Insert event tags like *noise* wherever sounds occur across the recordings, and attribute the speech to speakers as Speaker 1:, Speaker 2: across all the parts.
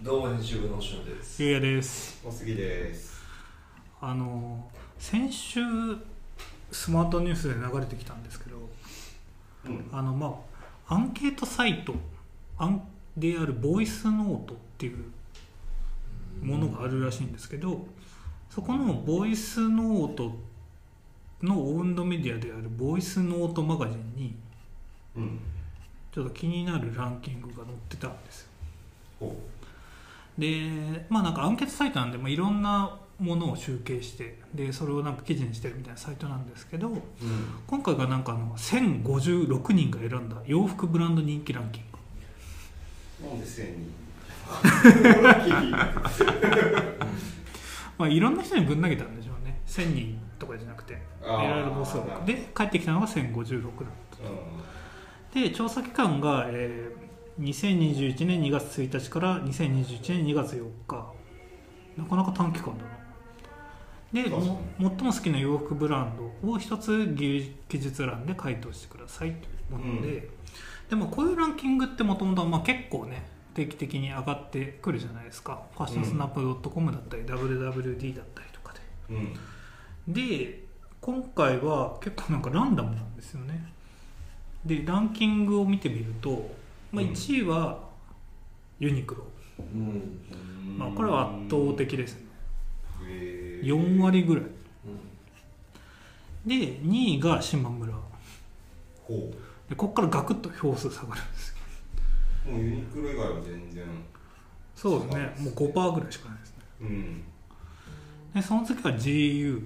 Speaker 1: どうも編集部のしのです。
Speaker 2: ゆうやです。
Speaker 3: おすぎです。
Speaker 2: あの先週スマートニュースで流れてきたんですけど
Speaker 3: うん。
Speaker 2: あのまあアンケートサイトアンであるボイスノートっていうものがあるらしいんですけどそこのボイスノートのオウンドメディアであるボイスノートマガジンに
Speaker 3: うん。
Speaker 2: ちょっと気になるランキングが載ってたんですよ。
Speaker 3: ほ
Speaker 2: でまあなんかアンケートサイトなんで、まあ、いろんなものを集計してでそれをなんか記事にしてるみたいなサイトなんですけど
Speaker 3: ううん。
Speaker 2: 今回がなんかあの1056人が選んだ洋服ブランド人気ランキング。
Speaker 3: なんで千人？*laughs*
Speaker 2: まあいろんな人にぶん投げたんでしょうね。1000人とかじゃなくて選ぶ母数がで帰ってきたのが1056だで調査期間が、えー2021年2月1日から2021年2月4日なかなか短期間だな。で最も好きな洋服ブランドを一つ記述欄で回答してくださいというもので、でもこういうランキングってもともと結構ね定期的に上がってくるじゃないですか。ファッションスナップ .com だったり、WWD だったりとかで。
Speaker 3: うん。
Speaker 2: で今回は結構なんかランダムなんですよね。でランキングを見てみると、まあ、
Speaker 3: うん。
Speaker 2: 1位はユニクロ、
Speaker 1: うん。
Speaker 2: まあ、これは圧倒的ですね。
Speaker 3: へー
Speaker 2: 4割ぐらい。
Speaker 1: うん。
Speaker 2: で2位が島村
Speaker 3: ほ
Speaker 2: でここからガクッと票数下がるんですよ
Speaker 3: うもうユニクロ以外は全然。
Speaker 2: そうですね。もう5%ぐらいしかないですね。
Speaker 3: うん。
Speaker 2: でその次が GU
Speaker 3: う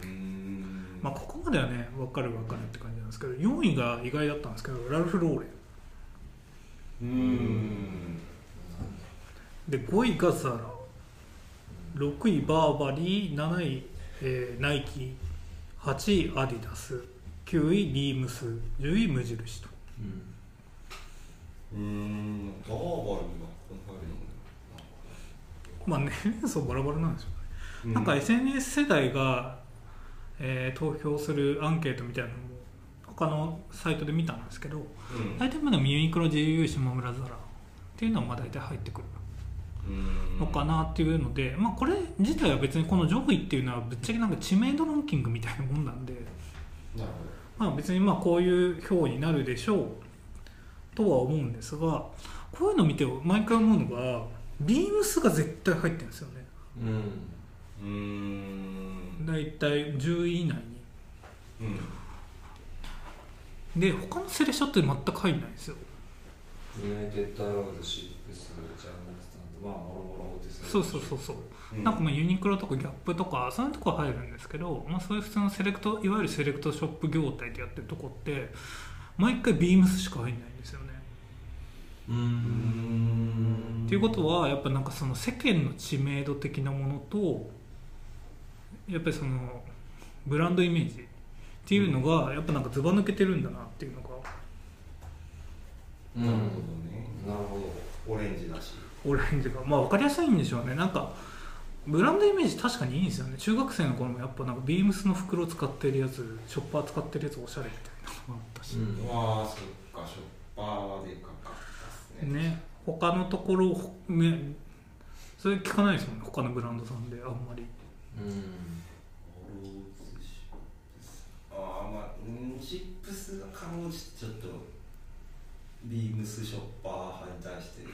Speaker 3: ーん。
Speaker 2: まあここまではね分かる分かるって感じなんですけど4位が意外だったんですけどラルフ・ローレン
Speaker 3: うーん。
Speaker 2: で5位がザラ。6位バーバリー。7位、えーナイキ。8位アディダス。9位ビームス。10位無印と。
Speaker 3: うーん。バーバリーがこの
Speaker 2: まあ年齢層バラバラなんですよね、
Speaker 3: 入るの
Speaker 2: なんか SNS 世代が、えー投票するアンケートみたいなのも他のサイトで見たんですけど
Speaker 3: うん。
Speaker 2: 大体まだユニクロ GU 島村ザラっていうのはまあ大体入ってくる
Speaker 3: うん。
Speaker 2: のかなっていうので、まあ、これ自体は別にこの上位っていうのはぶっちゃけなんか知名度ランキングみたいなもんなんで、まあ、別にまあこういう票になるでしょうとは思うんですがこういうの見て毎回思うのがビームスが絶対入ってるんですよね。
Speaker 1: うん。
Speaker 3: うーん
Speaker 2: 大体10位以内
Speaker 3: うん。
Speaker 2: にで他のセレショって全く入んないんですよ。
Speaker 1: ユナイテッドアローズシップスジャーナルスタンドまあもろもろですね
Speaker 2: そうそうそうそう。
Speaker 3: うん。
Speaker 2: なんかまあユニクロとかギャップとかそういうとこは入るんですけど、まあ、そういう普通のセレクトいわゆるセレクトショップ業態でやってるとこって毎回ビームスしか入んないんですよね。
Speaker 1: うーん。
Speaker 2: っていうことはやっぱなんかその世間の知名度的なものとやっぱりそのブランドイメージっていうのがやっぱなんかずば抜けてるんだなっていうのが。
Speaker 1: うん。
Speaker 3: なるほどね。
Speaker 1: なるほど。
Speaker 3: オレンジだし。
Speaker 2: オレンジが。まあ分かりやすいんでしょうね。なんかブランドイメージ確かにいいんですよね。中学生の頃もやっぱなんかビームスの袋使ってるやつショッパー使ってるやつおしゃれみたいなのがあったし、
Speaker 1: うん。
Speaker 3: わあそっか。ショッパーでかかったっすね。
Speaker 2: ね他のところね。それ聞かないですもんね。他のブランドさんであんまり。
Speaker 1: うん
Speaker 3: ああまあうんシップスがかろうじてちょっとビームスショッパー派に対して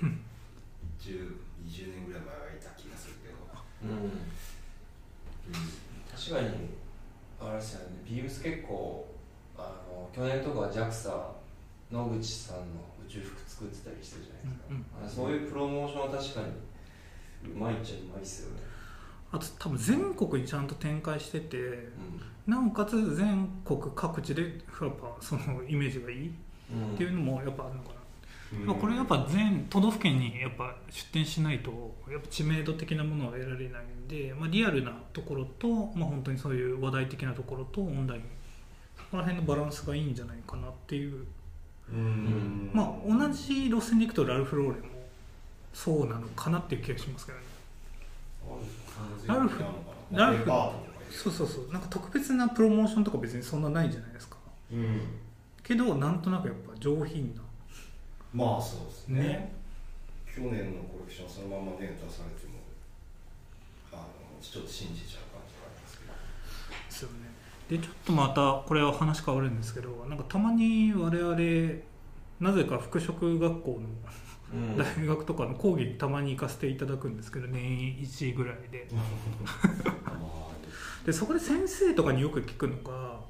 Speaker 3: 1020年ぐらい前はいた気がするけど。
Speaker 1: うん。確かにあれですよね。ビームス結構あの去年とか JAXA 野口さんの宇宙服作ってたりしてるじゃないですか、
Speaker 2: うんうん。
Speaker 1: あそういうプロモーションは確かにうまいっちゃうまいっすよね、
Speaker 2: あと多分全国にちゃんと展開してて
Speaker 1: う
Speaker 2: なおかつ全国各地でやっぱそのイメージがいい。
Speaker 1: ん。
Speaker 2: っていうのもやっぱあるのかな、
Speaker 3: うん。
Speaker 2: まあこれやっぱ全都道府県にやっぱ出店しないとやっぱ知名度的なものは得られないんで、まあ、リアルなところと、まあ、本当にそういう話題的なところとオンラインそこら辺のバランスがいいんじゃないかなっていう。
Speaker 3: うん。
Speaker 2: まあ同じ路線でいくとラルフ・ローレンもそうなのかなっていう気がしますけどねラルフラルフそうそうそう。なんか特別なプロモーションとか別にそんなないじゃないですか？
Speaker 3: うん
Speaker 2: けどなんとなくやっぱ上品な。
Speaker 3: まあそうですね。
Speaker 2: ね。
Speaker 3: 去年のこレクションそのままね出されてもあのちょっと信じちゃう感じがありますけど。
Speaker 2: ですよね。でちょっとまたこれは話変わるんですけどなんかたまに我々なぜか服飾学校の
Speaker 1: うん。
Speaker 2: 大学とかの講義にたまに行かせていただくんですけど年一ぐらいで。でそこで先生とかによく聞くのが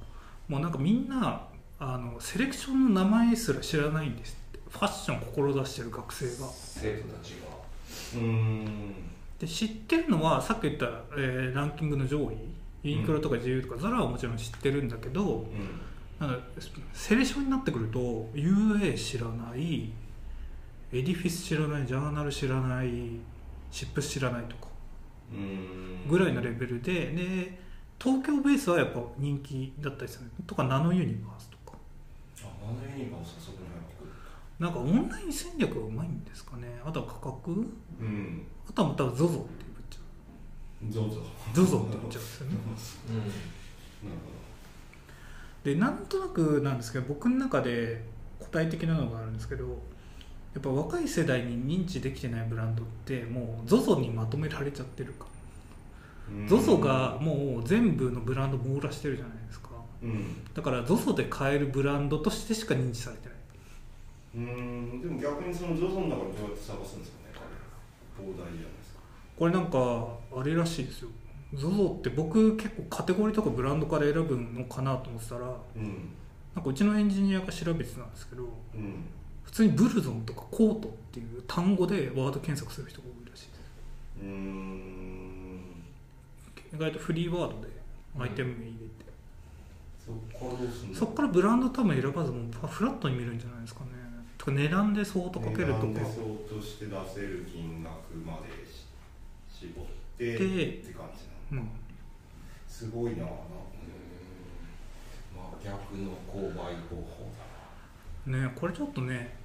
Speaker 2: もうなんかみんなあのセレクションの名前すら知らないんですって。ファッションを志してる学生が。
Speaker 1: 生徒たちが。
Speaker 3: うーん。
Speaker 2: で知ってるのはさっき言った、えーランキングの上位。ユニクロとか GU とかザラはもちろん知ってるんだけど、
Speaker 3: うん
Speaker 2: なんかセレショになってくると UA 知らないエディフィス知らないジャーナル知らないシップス知らないとかぐらいのレベルでで東京ベースはやっぱ人気だったりする。とかナノユニバースとか。
Speaker 3: ああのユニバースはそこに入ってくる。
Speaker 2: なんかオンライン戦略がうまいんですかね。あとは価格？
Speaker 3: うん。
Speaker 2: あとはまた ZOZO って言っちゃ
Speaker 3: どう
Speaker 2: ZOZO って言っちゃうんですよね。*laughs*
Speaker 1: うん。
Speaker 3: なる
Speaker 2: でなんとなくなんですけど僕の中で答え的なのがあるんですけどやっぱ若い世代に認知できてないブランドってもう ZOZO にまとめられちゃってるか。ZOZO がもう全部のブランド網羅してるじゃないですか。
Speaker 3: うん。
Speaker 2: だから ZOZO で買えるブランドとしてしか認知されてない。う
Speaker 3: ーん。でも逆にその ZOZO の中でどうやって探すんですかね膨大じゃないですか。
Speaker 2: これなんかあれらしいですよ ZOZO って僕結構カテゴリーとかブランドから選ぶのかなと思ってたら
Speaker 3: うん。
Speaker 2: なんかうちのエンジニアが調べてたんですけど
Speaker 3: うん
Speaker 2: 普通にブルゾンとかコートっていう単語でワード検索する人が多いらしいです。意外とフリーワードでアイテム名入れて、
Speaker 3: そこからどうすんの
Speaker 2: そこからブランド多分選ばずもうフラットに見るんじゃないですかね。とか値段で相当かけるとか。
Speaker 3: 値段で相当して出せる金額までし絞って
Speaker 2: で
Speaker 3: って感じなの
Speaker 2: うん。
Speaker 3: すごいな。なん。か
Speaker 1: まあ逆の購買方法だ
Speaker 2: ねこれちょっとね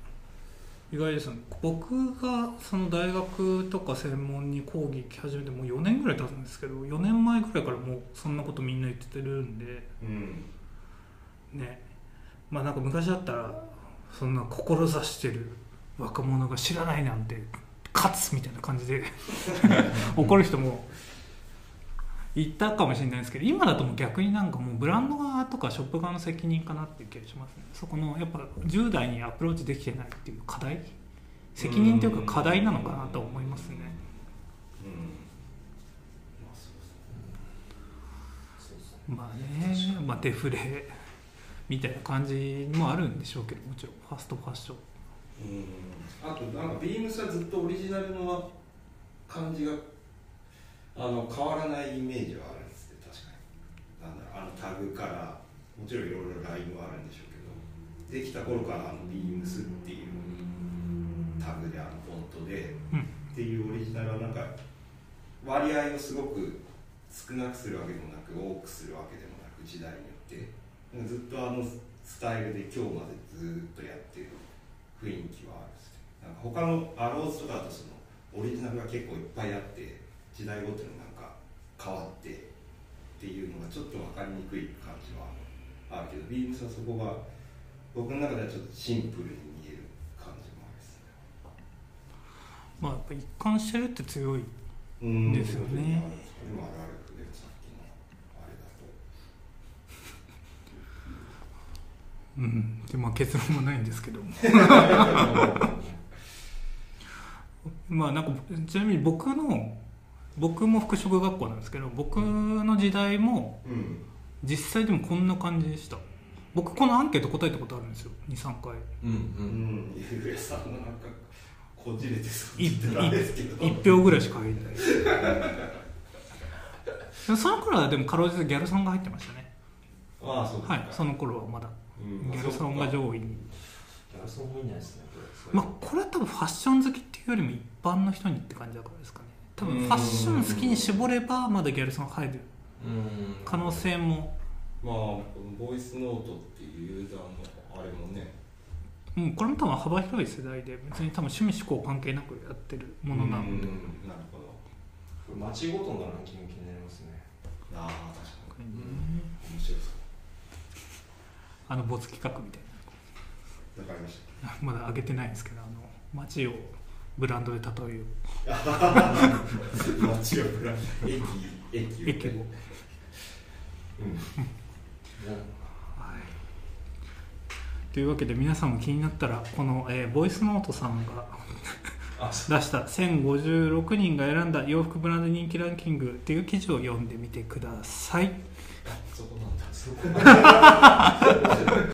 Speaker 2: 意外ですよね。僕がその大学とか専門に講義行き始めてもう4年ぐらい経つんですけど4年前ぐらいからもうそんなことみんな言ってるんで。
Speaker 3: うん。
Speaker 2: ね。まあなんか昔だったらそんな志してる若者が知らないなんて勝つみたいな感じで。*laughs* 怒る人もいたかもしれないですけど今だともう逆になんかもうブランド側とかショップ側の責任かなっていう気がしますね。そこのやっぱ10代にアプローチできてないっていう課題責任というか課題なのかなと思いますね。
Speaker 3: うん。まあそうですね。
Speaker 2: まあね、まあ、デフレみたいな感じもあるんでしょうけどもちろんファストファッション。
Speaker 3: うん。あとなんかビームスはずっとオリジナルの感じがあの変わらないイメージはあるんですね確かに。なんだろうあのタグからもちろんいろいろラインはあるんでしょうけどできた頃からあのビームスっていうタグであのフォントで、
Speaker 2: うん。
Speaker 3: っていうオリジナルはなんか割合をすごく少なくするわけでもなく多くするわけでもなく時代によって。ずっとあのスタイルで今日までずっとやってる雰囲気はあるんですね。なんか他のアローズとかだとそのオリジナルが結構いっぱいあって時代ごとになんか変わってっていうのがちょっと分かりにくい感じはあるけどビームスはそこが僕の中ではちょっとシンプルに見える感じもあるですね
Speaker 2: まあやっぱ一貫してるって強い
Speaker 3: うん
Speaker 2: ですよね。
Speaker 3: それもあるあるさっきのあれだと。
Speaker 2: うん。でまあ結論もないんですけど。*laughs* まあなんかちなみに僕の僕も服飾学校なんですけど僕の時代も
Speaker 3: うん。
Speaker 2: 実際でもこんな感じでした。僕このアンケート答えたことあるんですよ。23回。
Speaker 1: うんう
Speaker 3: うん。ん。ゆうやさん。のなん。かこじれてそうてたん。ですけど
Speaker 2: 1票ぐらいしか入ってないその頃はでもかろうじてギャルソンが入ってましたね
Speaker 3: ああそう
Speaker 2: はいその頃はまだ
Speaker 3: うん。
Speaker 2: ギャルソンが上位に
Speaker 1: ギャルソンもいいん。じゃないですねこれ
Speaker 2: まあこれは多分ファッション好きっていうよりも一般の人にって感じだからですかね多分ファッション好きに絞ればまだギャルソン入る。
Speaker 1: うん。
Speaker 2: 可能性も。
Speaker 3: まあこのボイスノートっていうユーザーのあれもね。
Speaker 2: うん、これも多分幅広い世代で別に多分趣味思考関係なくやってるものなので、
Speaker 3: うんなるほど。
Speaker 1: これ街ごとのランキング気になりますね。
Speaker 3: ああ確か
Speaker 2: うん。
Speaker 3: に面白そう。
Speaker 2: あの没企画みたい
Speaker 3: わかりました。
Speaker 2: な *laughs* まだ上げてないんですけどあの街をブランドで例えよ
Speaker 3: 街をブラ駅駅
Speaker 2: う駅を、
Speaker 3: うん。
Speaker 2: というわけで皆さんも気になったらこの、えーボイスノートさんが
Speaker 3: あ
Speaker 2: 出した1056人が選んだ洋服ブランド人気ランキングっていう記事を読んでみてください。
Speaker 3: そこなんだそこなんだ